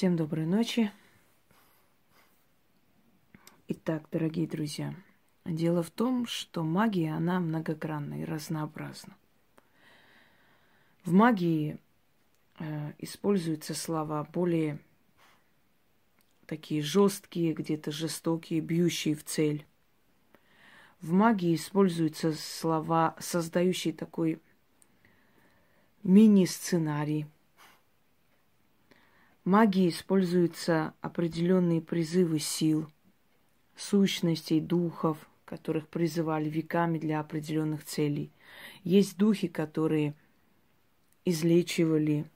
Всем доброй ночи. Итак, дорогие друзья, дело в том, что магия, она многогранна и разнообразна. В магии э, используются слова более такие жесткие, где-то жестокие, бьющие в цель. В магии используются слова, создающие такой мини-сценарий – магии используются определенные призывы сил, сущностей, духов, которых призывали веками для определенных целей. Есть духи, которые излечивали.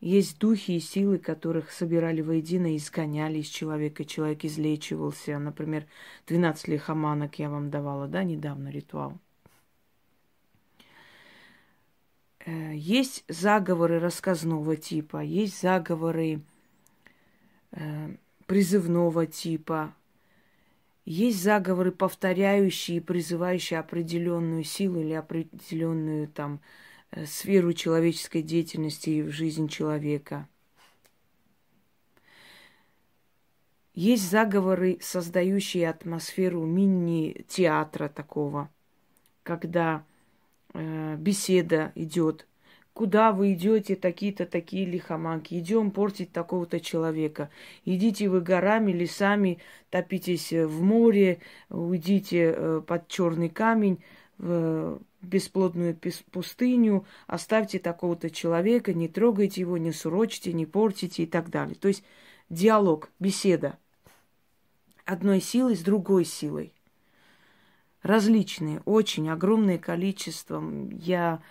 Есть духи и силы, которых собирали воедино и изгоняли из человека. Человек излечивался. Например, 12 лихоманок я вам давала, да, недавно ритуал – Э, есть заговоры рассказного типа, есть заговоры э, призывного типа, есть заговоры, повторяющие и призывающие определенную силу или определенную там э, сферу человеческой деятельности в жизнь человека. Есть заговоры, создающие атмосферу мини-театра такого, когда э, беседа идет. Куда вы идете, такие-то такие лихоманки? Идем портить такого-то человека. Идите вы горами, лесами, топитесь в море, уйдите э, под черный камень, в бесплодную пустыню, оставьте такого-то человека, не трогайте его, не сурочьте, не портите и так далее. То есть диалог, беседа одной силой с другой силой различные, очень огромное количество. Я,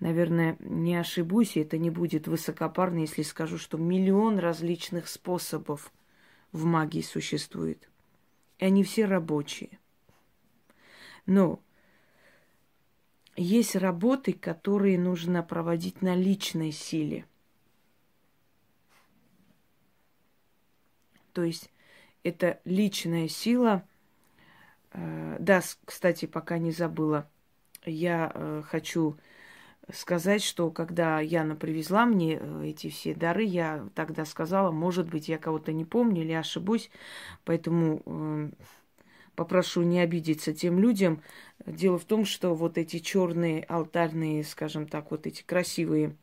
наверное, не ошибусь, и это не будет высокопарно, если скажу, что миллион различных способов в магии существует. И они все рабочие. Но есть работы, которые нужно проводить на личной силе. То есть это личная сила – да, кстати, пока не забыла. Я э, хочу сказать, что когда Яна привезла мне э, эти все дары, я тогда сказала, может быть, я кого-то не помню или ошибусь, поэтому попрошу не обидеться тем людям. Дело в том, что вот эти черные алтарные, скажем так, вот эти красивые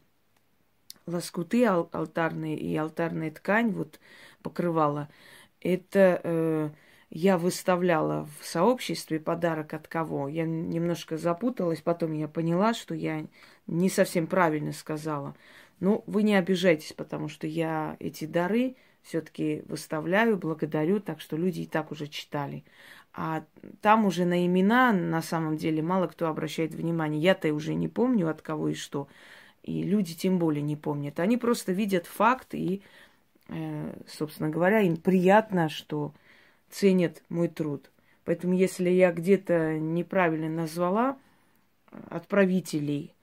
лоскуты алтарные и алтарная ткань, вот покрывала, это я выставляла в сообществе подарок от кого. Я немножко запуталась, потом я поняла, что я не совсем правильно сказала. Ну, вы не обижайтесь, потому что я эти дары все-таки выставляю, благодарю, так что люди и так уже читали. А там уже на имена на самом деле мало кто обращает внимание. Я-то уже не помню от кого и что. И люди тем более не помнят. Они просто видят факт и, э, собственно говоря, им приятно, что ценят мой труд. Поэтому, если я где-то неправильно назвала отправителей,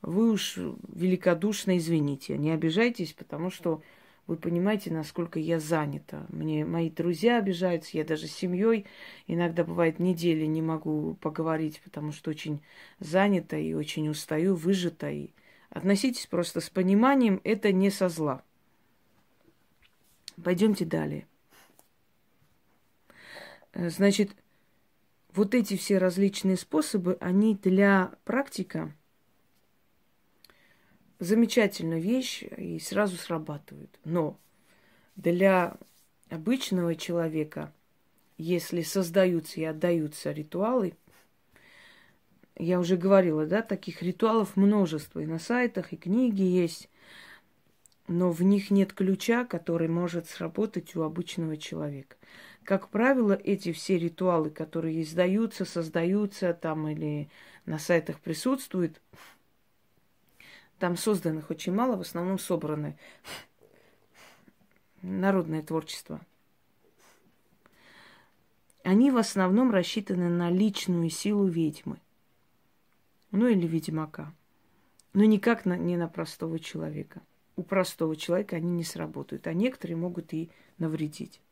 вы уж великодушно извините, не обижайтесь, потому что вы понимаете, насколько я занята. Мне мои друзья обижаются, я даже с семьей иногда бывает недели не могу поговорить, потому что очень занята и очень устаю, выжата. И относитесь просто с пониманием, это не со зла. Пойдемте далее. Э, значит, вот эти все различные способы, они для практика замечательная вещь и сразу срабатывают. Но для обычного человека, если создаются и отдаются ритуалы, я уже говорила, да, таких ритуалов множество. И на сайтах, и книги есть, но в них нет ключа, который может сработать у обычного человека. Как правило, эти все ритуалы, которые издаются, создаются там или на сайтах присутствуют, там созданных очень мало, в основном собраны. Народное творчество. Они в основном рассчитаны на личную силу ведьмы. Ну или ведьмака. Но никак на, не на простого человека. У простого человека они не сработают, а некоторые могут и навредить.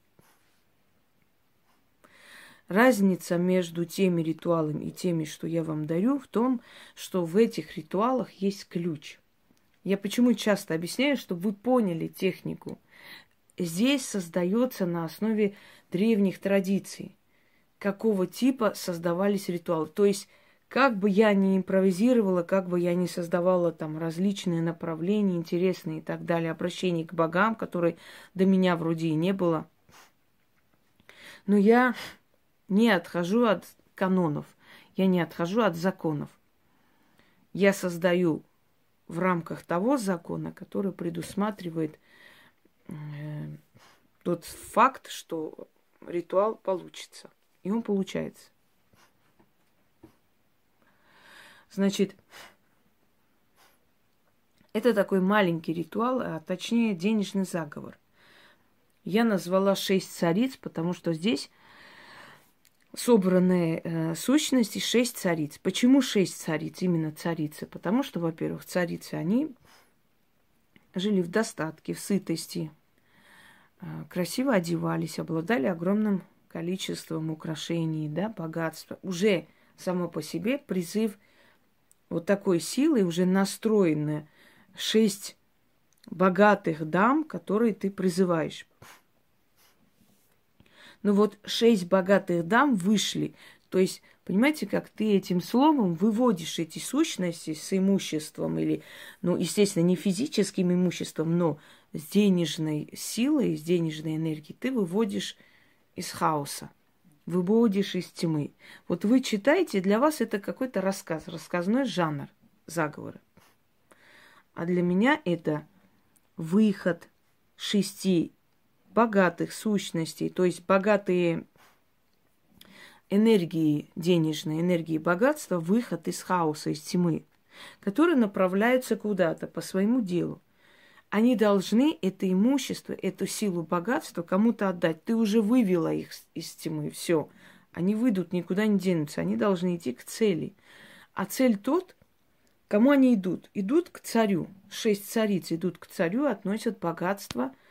Разница между теми ритуалами и теми, что я вам дарю, в том, что в этих ритуалах есть ключ. Я почему часто объясняю, чтобы вы поняли технику. Здесь создается на основе древних традиций, какого типа создавались ритуалы. То есть, как бы я ни импровизировала, как бы я ни создавала там различные направления, интересные и так далее, обращения к богам, которые до меня вроде и не было, но я не отхожу от канонов, я не отхожу от законов. Я создаю в рамках того закона, который предусматривает э, тот факт, что ритуал получится. И он получается. Значит, это такой маленький ритуал, а точнее денежный заговор. Я назвала шесть цариц, потому что здесь собранные э, сущности шесть цариц. Почему шесть цариц, именно царицы? Потому что, во-первых, царицы, они жили в достатке, в сытости, э, красиво одевались, обладали огромным количеством украшений, да, богатства. Уже само по себе призыв вот такой силы, уже настроены шесть богатых дам, которые ты призываешь. Ну вот шесть богатых дам вышли. То есть, понимаете, как ты этим словом выводишь эти сущности с имуществом или, ну, естественно, не физическим имуществом, но с денежной силой, с денежной энергией, ты выводишь из хаоса, выводишь из тьмы. Вот вы читаете, для вас это какой-то рассказ, рассказной жанр заговора. А для меня это выход шести богатых сущностей, то есть богатые энергии денежной, энергии богатства, выход из хаоса, из тьмы, которые направляются куда-то по своему делу. Они должны это имущество, эту силу богатства кому-то отдать. Ты уже вывела их из тьмы, все. Они выйдут, никуда не денутся. Они должны идти к цели. А цель тот, кому они идут? Идут к царю. Шесть цариц идут к царю, относят богатство –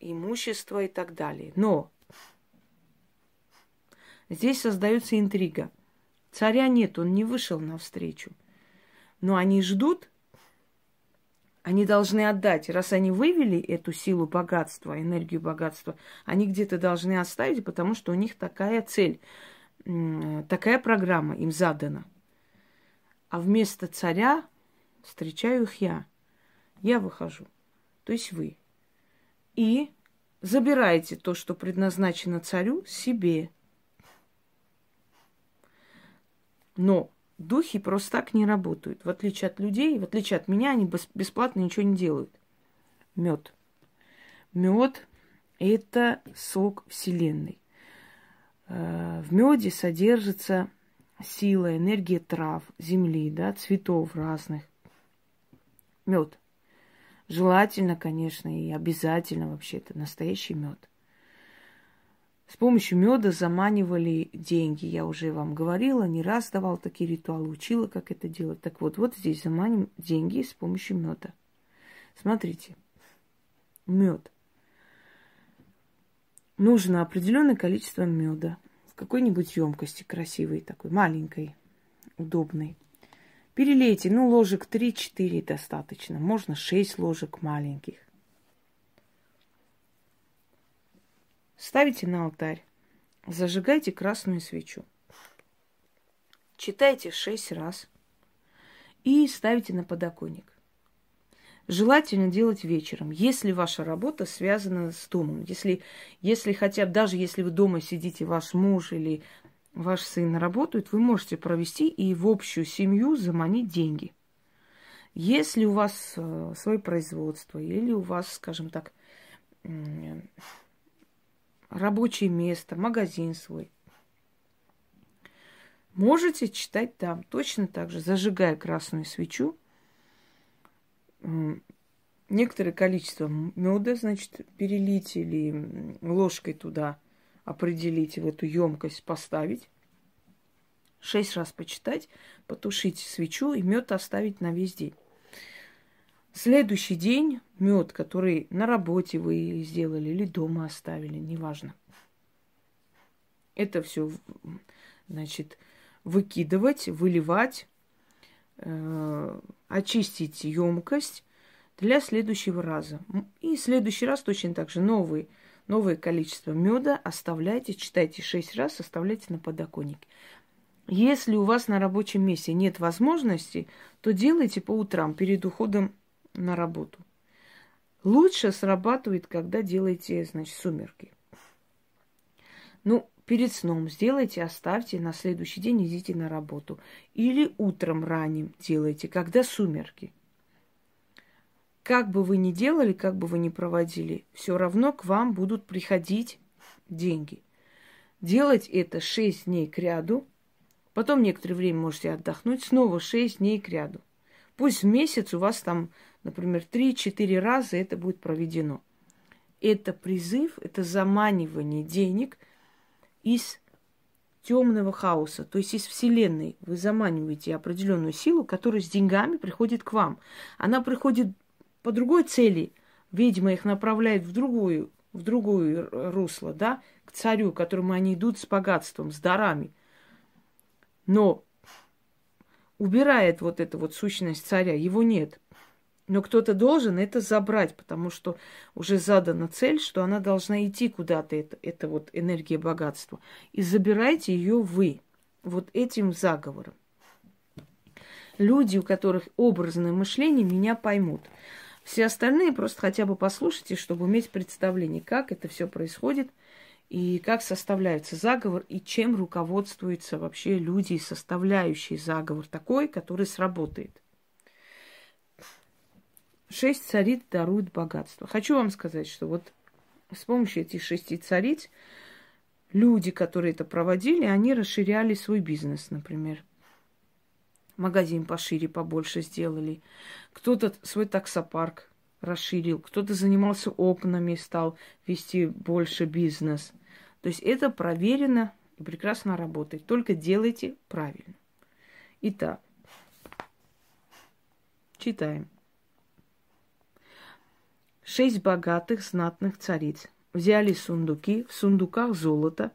имущество и так далее. Но здесь создается интрига. Царя нет, он не вышел навстречу. Но они ждут, они должны отдать. Раз они вывели эту силу богатства, энергию богатства, они где-то должны оставить, потому что у них такая цель, такая программа им задана. А вместо царя встречаю их я. Я выхожу. То есть вы и забирайте то, что предназначено царю, себе. Но духи просто так не работают. В отличие от людей, в отличие от меня, они бесплатно ничего не делают. Мед. Мед – это сок Вселенной. Э, в меде содержится сила, энергия трав, земли, да, цветов разных. Мед. Желательно, конечно, и обязательно вообще это настоящий мед. С помощью меда заманивали деньги. Я уже вам говорила, не раз давал такие ритуалы, учила, как это делать. Так вот, вот здесь заманим деньги с помощью меда. Смотрите, мед. Нужно определенное количество меда в какой-нибудь емкости красивой такой, маленькой, удобной. Перелейте, ну, ложек 3-4 достаточно. Можно 6 ложек маленьких. Ставите на алтарь. Зажигайте красную свечу. Читайте 6 раз. И ставите на подоконник. Желательно делать вечером, если ваша работа связана с домом. Если, если хотя бы, даже если вы дома сидите, ваш муж или ваш сын работает, вы можете провести и в общую семью заманить деньги. Если у вас э, свое производство или у вас, скажем так, рабочее место, магазин свой, можете читать там точно так же, зажигая красную свечу, некоторое количество меда, значит, перелить или ложкой туда определить, в эту емкость поставить, шесть раз почитать, потушить свечу и мед оставить на весь день. Следующий день мед, который на работе вы сделали или дома оставили, неважно. Это все, значит, выкидывать, выливать, э, очистить емкость, для следующего раза. И следующий раз точно так же новый, новое количество меда оставляйте, читайте шесть раз, оставляйте на подоконнике. Если у вас на рабочем месте нет возможности, то делайте по утрам перед уходом на работу. Лучше срабатывает, когда делаете, значит, сумерки. Ну, перед сном сделайте, оставьте, на следующий день идите на работу. Или утром ранним делайте, когда сумерки. Как бы вы ни делали, как бы вы ни проводили, все равно к вам будут приходить деньги. Делать это 6 дней к ряду, потом некоторое время можете отдохнуть, снова 6 дней к ряду. Пусть в месяц у вас там, например, 3-4 раза это будет проведено. Это призыв, это заманивание денег из темного хаоса, то есть из Вселенной. Вы заманиваете определенную силу, которая с деньгами приходит к вам. Она приходит по другой цели. Ведьма их направляет в другую, в другую русло, да, к царю, к которому они идут с богатством, с дарами. Но убирает вот эту вот сущность царя, его нет. Но кто-то должен это забрать, потому что уже задана цель, что она должна идти куда-то, это, это вот энергия богатства. И забирайте ее вы, вот этим заговором. Люди, у которых образное мышление, меня поймут. Все остальные просто хотя бы послушайте, чтобы иметь представление, как это все происходит – и как составляется заговор, и чем руководствуются вообще люди, составляющие заговор такой, который сработает. Шесть цариц даруют богатство. Хочу вам сказать, что вот с помощью этих шести цариц люди, которые это проводили, они расширяли свой бизнес, например. Магазин пошире, побольше сделали. Кто-то свой таксопарк расширил, кто-то занимался окнами, стал вести больше бизнес. То есть это проверено и прекрасно работает. Только делайте правильно. Итак, читаем. Шесть богатых знатных цариц взяли сундуки, в сундуках золото,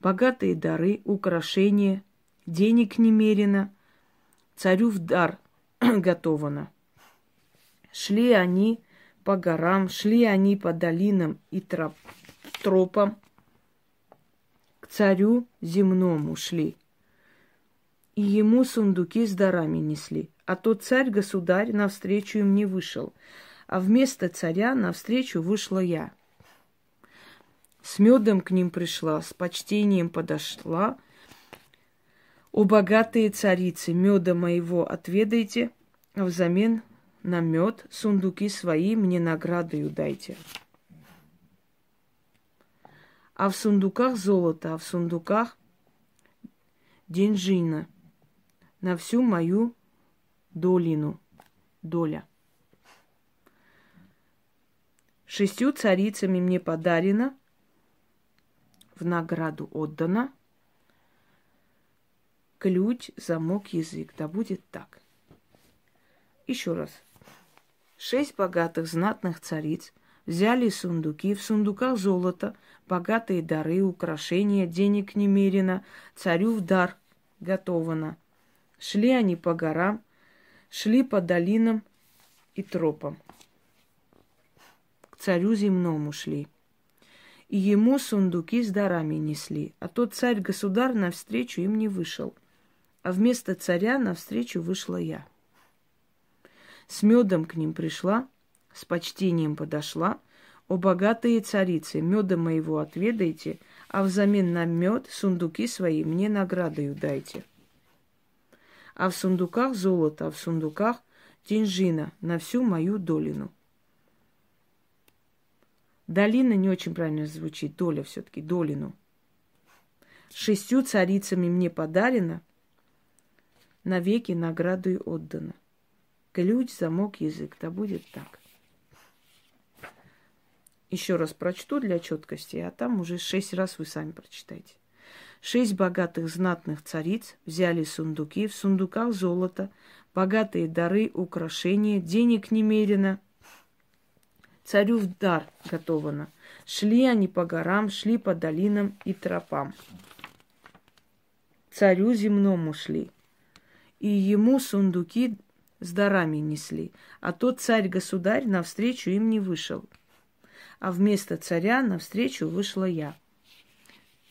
богатые дары, украшения, денег немерено, царю в дар готовано – Шли они по горам, шли они по долинам и троп, тропам. К царю земному шли. И ему сундуки с дарами несли. А тот царь-государь навстречу им не вышел, а вместо царя навстречу вышла я. С медом к ним пришла, с почтением подошла. О, богатые царицы, меда моего отведайте, а взамен на мед, сундуки свои мне наградою дайте. А в сундуках золото, а в сундуках деньжина на всю мою долину, доля. Шестью царицами мне подарено, в награду отдано, ключ, замок, язык. Да будет так. Еще раз. Шесть богатых знатных цариц взяли сундуки, в сундуках золото, богатые дары, украшения, денег немерено, царю в дар готовано. Шли они по горам, шли по долинам и тропам. К царю земному шли. И ему сундуки с дарами несли, а тот царь-государь навстречу им не вышел, а вместо царя навстречу вышла я. С медом к ним пришла, с почтением подошла. О, богатые царицы, меда моего отведайте, а взамен на мед сундуки свои мне наградою дайте. А в сундуках золото, а в сундуках деньжина на всю мою долину. Долина не очень правильно звучит, доля все-таки, долину. Шестью царицами мне подарено, навеки наградою отдано. Ключ, замок, язык. Да будет так. Еще раз прочту для четкости, а там уже шесть раз вы сами прочитайте. Шесть богатых знатных цариц взяли сундуки, в сундуках золото, богатые дары, украшения, денег немерено. Царю в дар готовано. Шли они по горам, шли по долинам и тропам. Царю земному шли. И ему сундуки с дарами несли. А тот царь-государь навстречу им не вышел. А вместо царя навстречу вышла я.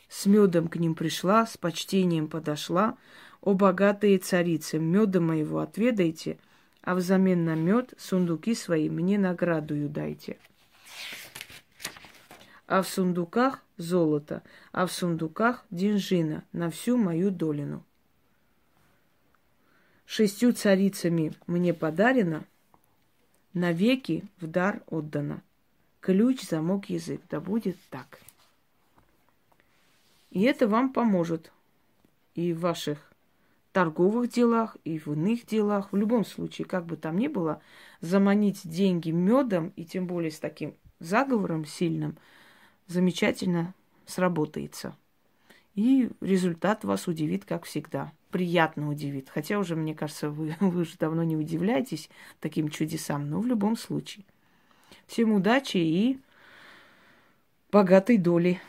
С медом к ним пришла, с почтением подошла. О, богатые царицы, меда моего отведайте, а взамен на мед сундуки свои мне наградую дайте. А в сундуках золото, а в сундуках деньжина на всю мою долину шестью царицами мне подарено, навеки в дар отдано. Ключ, замок, язык. Да будет так. И это вам поможет и в ваших торговых делах, и в иных делах. В любом случае, как бы там ни было, заманить деньги медом, и тем более с таким заговором сильным, замечательно сработается. И результат вас удивит, как всегда приятно удивит. Хотя уже, мне кажется, вы, вы уже давно не удивляетесь таким чудесам, но в любом случае. Всем удачи и богатой доли.